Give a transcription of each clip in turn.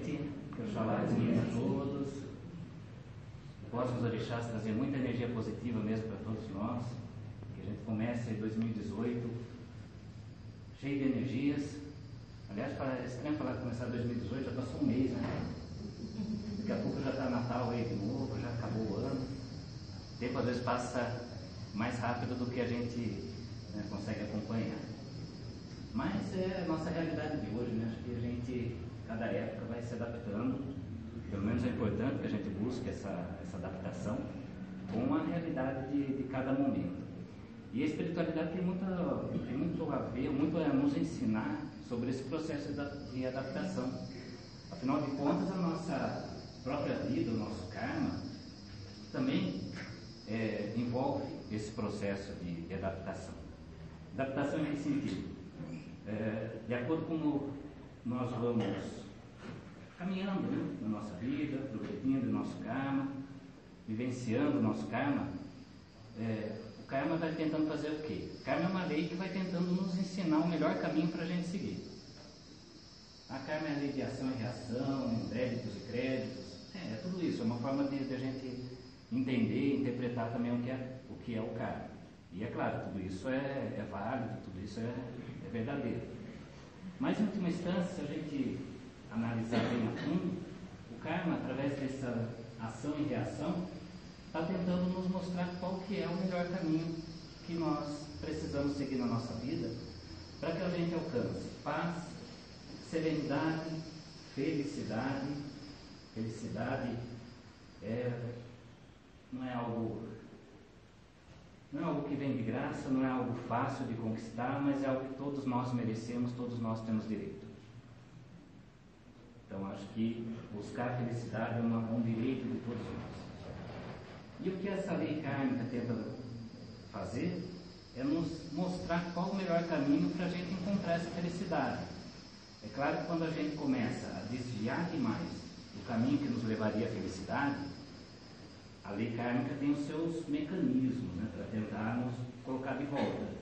noite, que Oxalá ilumine a todos. Possa os orixás trazer muita energia positiva mesmo para todos nós. Que a gente comece 2018 cheio de energias. Aliás, para estranho falar começar 2018, já passou um mês, né? Daqui a pouco já está Natal aí de novo, já acabou o ano. O tempo às vezes passa mais rápido do que a gente né, consegue acompanhar. Mas é a nossa realidade de hoje, né? Acho que a gente, cada época, vai se adaptando. Pelo menos é importante que a gente busque essa, essa adaptação com a realidade de, de cada momento. E a espiritualidade tem, muita, tem muito a ver, muito a nos ensinar sobre esse processo de adaptação. Afinal de contas, a nossa própria vida, o nosso karma, também é, envolve esse processo de, de adaptação. Adaptação em que sentido? é, de acordo com como nós vamos caminhando né, na nossa vida, progredindo o nosso karma, vivenciando o nosso karma, é, o karma vai tentando fazer o quê? O karma é uma lei que vai tentando nos ensinar o melhor caminho para a gente seguir. A karma é a lei de ação e reação, débitos e créditos, é, é tudo isso, é uma forma de, de a gente entender e interpretar também o que é o, que é o karma. E é claro, tudo isso é, é válido, tudo isso é, é verdadeiro. Mas, em última instância, se a gente analisar bem a fundo, o karma, através dessa ação e reação, está tentando nos mostrar qual que é o melhor caminho que nós precisamos seguir na nossa vida para que a gente alcance paz, serenidade, felicidade. Felicidade é, não é algo não é algo que vem de graça, não é algo fácil de conquistar, mas é algo que todos nós merecemos, todos nós temos direito. Então acho que buscar felicidade é uma, um direito de todos nós. E o que essa lei kármica tenta fazer é nos mostrar qual o melhor caminho para a gente encontrar essa felicidade. É claro que quando a gente começa a desviar demais do caminho que nos levaria à felicidade, a lei kármica tem os seus mecanismos né, para tentar nos colocar de volta.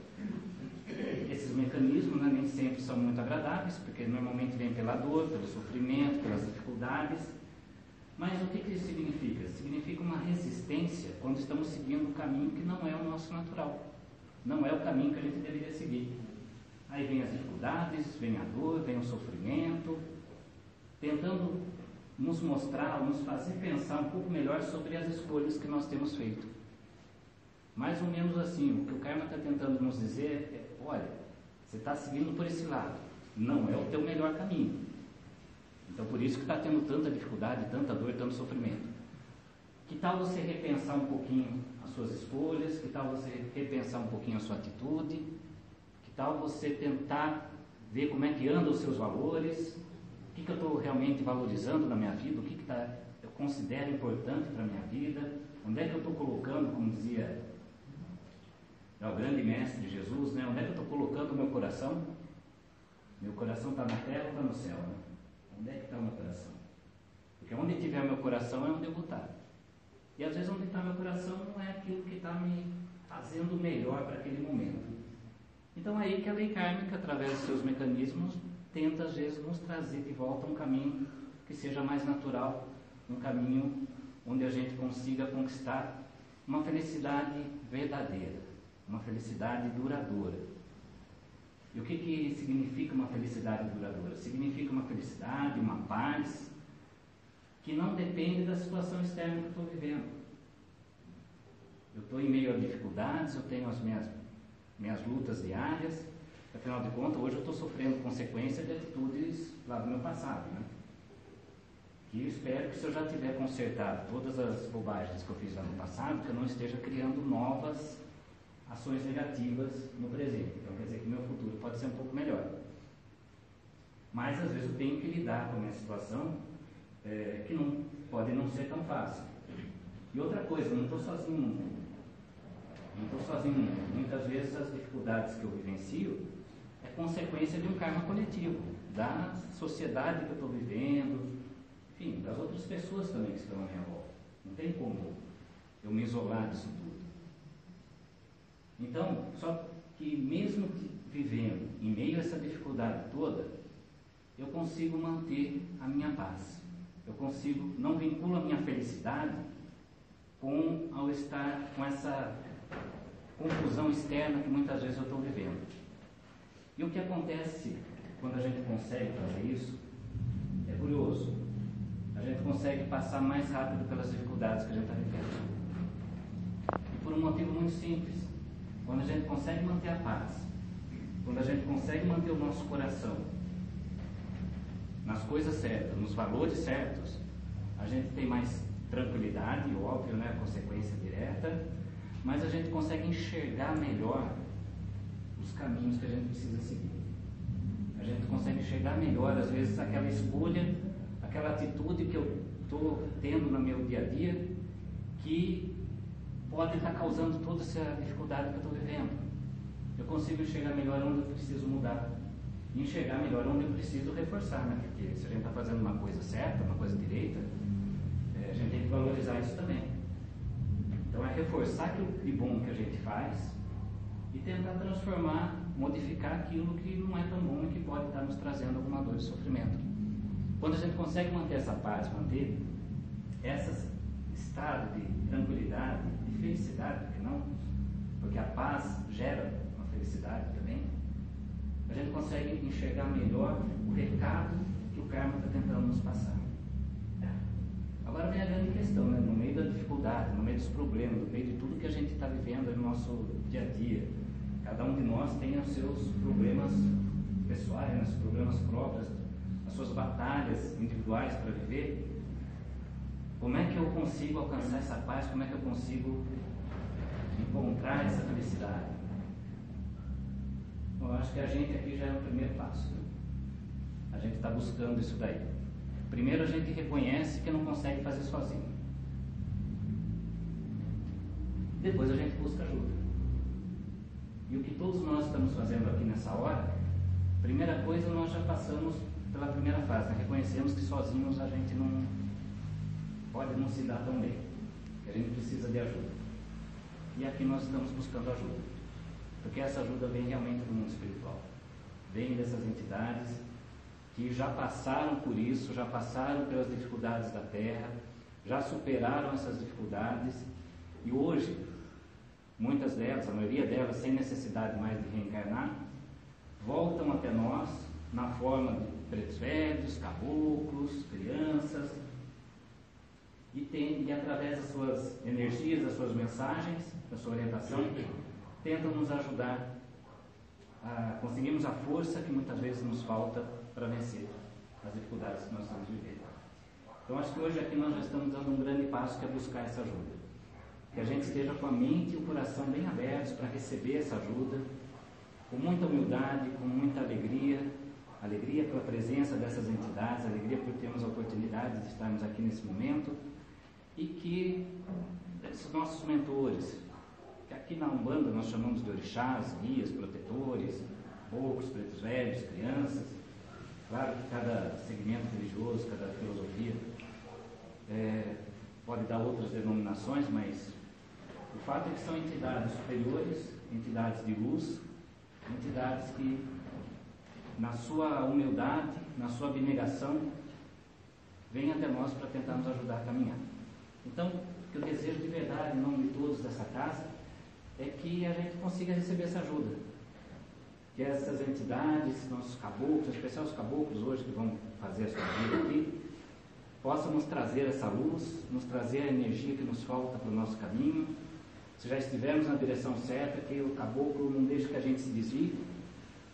Esses mecanismos né, nem sempre são muito agradáveis, porque normalmente vem pela dor, pelo sofrimento, pelas dificuldades. Mas o que, que isso significa? Significa uma resistência quando estamos seguindo um caminho que não é o nosso natural. Não é o caminho que a gente deveria seguir. Aí vem as dificuldades, vem a dor, vem o sofrimento, tentando nos mostrar, nos fazer pensar um pouco melhor sobre as escolhas que nós temos feito. Mais ou menos assim, o que o Karma está tentando nos dizer é: olha, você está seguindo por esse lado, não é o teu melhor caminho. Então, por isso que está tendo tanta dificuldade, tanta dor, tanto sofrimento. Que tal você repensar um pouquinho as suas escolhas? Que tal você repensar um pouquinho a sua atitude? Que tal você tentar ver como é que andam os seus valores? Que, que eu estou realmente valorizando na minha vida, o que, que tá, eu considero importante para a minha vida, onde é que eu estou colocando, como dizia é o grande mestre Jesus, né? onde é que eu estou colocando o meu coração? Meu coração está na terra ou está no céu? Né? Onde é que está o meu coração? Porque onde tiver meu coração é onde eu vou estar. E às vezes onde está meu coração não é aquilo que está me fazendo melhor para aquele momento. Então é aí que a lei kármica, através dos seus mecanismos, tenta às vezes nos trazer de volta um caminho que seja mais natural, um caminho onde a gente consiga conquistar uma felicidade verdadeira, uma felicidade duradoura. E o que, que significa uma felicidade duradoura? Significa uma felicidade, uma paz, que não depende da situação externa que eu estou vivendo. Eu estou em meio a dificuldades, eu tenho as minhas, minhas lutas diárias, Afinal de contas, hoje eu estou sofrendo consequência de atitudes lá do meu passado, né? E eu espero que se eu já tiver consertado todas as bobagens que eu fiz lá no passado, que eu não esteja criando novas ações negativas no presente. Então quer dizer que meu futuro pode ser um pouco melhor. Mas às vezes eu tenho que lidar com uma situação é, que não pode não ser tão fácil. E outra coisa, eu não estou sozinho. Não estou sozinho. Muitas vezes as dificuldades que eu vivencio é consequência de um karma coletivo, da sociedade que eu estou vivendo, enfim, das outras pessoas também que estão à minha volta. Não tem como eu me isolar disso tudo. Então, só que mesmo vivendo em meio a essa dificuldade toda, eu consigo manter a minha paz. Eu consigo, não vinculo a minha felicidade com ao estar com essa confusão externa que muitas vezes eu estou vivendo. E o que acontece quando a gente consegue fazer isso é curioso. A gente consegue passar mais rápido pelas dificuldades que a gente está vivendo. E por um motivo muito simples. Quando a gente consegue manter a paz, quando a gente consegue manter o nosso coração nas coisas certas, nos valores certos, a gente tem mais tranquilidade, óbvio, né, consequência direta, mas a gente consegue enxergar melhor os caminhos que a gente precisa seguir. A gente consegue enxergar melhor, às vezes, aquela escolha, aquela atitude que eu estou tendo no meu dia a dia, que pode estar causando toda essa dificuldade que eu estou vivendo. Eu consigo enxergar melhor onde eu preciso mudar. E enxergar melhor onde eu preciso reforçar, né? Porque se a gente está fazendo uma coisa certa, uma coisa direita, é, a gente tem que valorizar isso também. Então é reforçar aquilo de bom que a gente faz e tentar transformar, modificar aquilo que não é tão bom e que pode estar nos trazendo alguma dor e sofrimento. Quando a gente consegue manter essa paz, manter esse estado de tranquilidade, de felicidade, porque não? Porque a paz gera uma felicidade também. A gente consegue enxergar melhor o recado que o karma está tentando nos passar. Agora vem a grande questão, né? no meio da dificuldade, no meio dos problemas, no meio de tudo que a gente está vivendo no nosso dia a dia. Cada um de nós tem os seus problemas pessoais, né? os problemas próprios, as suas batalhas individuais para viver. Como é que eu consigo alcançar essa paz? Como é que eu consigo encontrar essa felicidade? Eu acho que a gente aqui já é o primeiro passo. A gente está buscando isso daí. Primeiro a gente reconhece que não consegue fazer sozinho. Depois a gente busca ajuda. E o que todos nós estamos fazendo aqui nessa hora, primeira coisa nós já passamos pela primeira fase, né? reconhecemos que sozinhos a gente não pode não se dar tão bem, que a gente precisa de ajuda. E aqui nós estamos buscando ajuda, porque essa ajuda vem realmente do mundo espiritual, vem dessas entidades que já passaram por isso, já passaram pelas dificuldades da terra, já superaram essas dificuldades e hoje, muitas delas, a maioria delas, sem necessidade mais de reencarnar, voltam até nós na forma de pretos velhos, caboclos, crianças, e, tem, e através das suas energias, das suas mensagens, da sua orientação, tentam nos ajudar a conseguirmos a força que muitas vezes nos falta para vencer as dificuldades que nós estamos vivendo. Então, acho que hoje aqui nós já estamos dando um grande passo que é buscar essa ajuda. Que a gente esteja com a mente e o coração bem abertos para receber essa ajuda, com muita humildade, com muita alegria, alegria pela presença dessas entidades, alegria por termos a oportunidade de estarmos aqui nesse momento. E que esses nossos mentores, que aqui na Umbanda nós chamamos de orixás, guias, protetores, poucos, pretos velhos, crianças, Claro que cada segmento religioso, cada filosofia é, pode dar outras denominações, mas o fato é que são entidades superiores, entidades de luz, entidades que, na sua humildade, na sua abnegação, vêm até nós para tentar nos ajudar a caminhar. Então, o que eu desejo de verdade, em nome de todos dessa casa, é que a gente consiga receber essa ajuda que essas entidades, nossos caboclos, especial os caboclos hoje que vão fazer a sua vida aqui, possam nos trazer essa luz, nos trazer a energia que nos falta para o nosso caminho. Se já estivermos na direção certa, que o caboclo não deixe que a gente se desvie,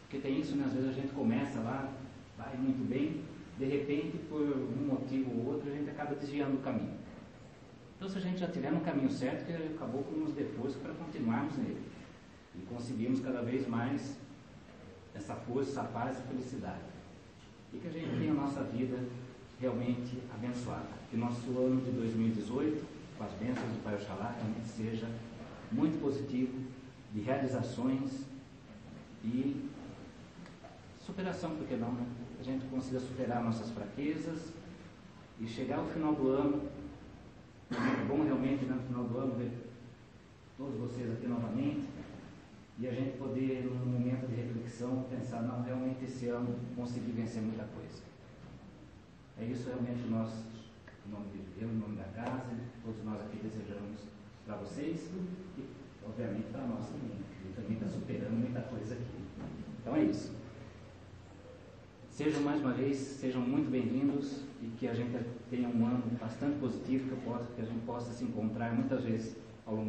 porque tem isso, né? às vezes a gente começa lá, vai muito bem, de repente, por um motivo ou outro, a gente acaba desviando o caminho. Então, se a gente já estiver no caminho certo, que o caboclo nos dê força para continuarmos nele e conseguirmos cada vez mais essa força, essa paz e felicidade. E que a gente tenha a nossa vida realmente abençoada. Que nosso ano de 2018, com as bênçãos do Pai Oxalá, realmente seja muito positivo, de realizações e superação, por que não, né? A gente consiga superar nossas fraquezas e chegar ao final do ano, é bom realmente né, no final do ano ver todos vocês aqui novamente, e a gente poder, num momento de reflexão, pensar pensar, não, realmente esse ano consegui vencer muita coisa. É isso realmente nós, em nome de Deus, em nome da casa, todos nós aqui desejamos para vocês e, obviamente, para nós também. Ele também está superando muita coisa aqui. Então é isso. Sejam mais uma vez, sejam muito bem-vindos e que a gente tenha um ano bastante positivo, que, possa, que a gente possa se encontrar muitas vezes